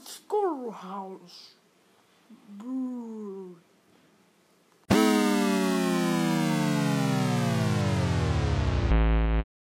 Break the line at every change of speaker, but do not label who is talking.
schoolhouse.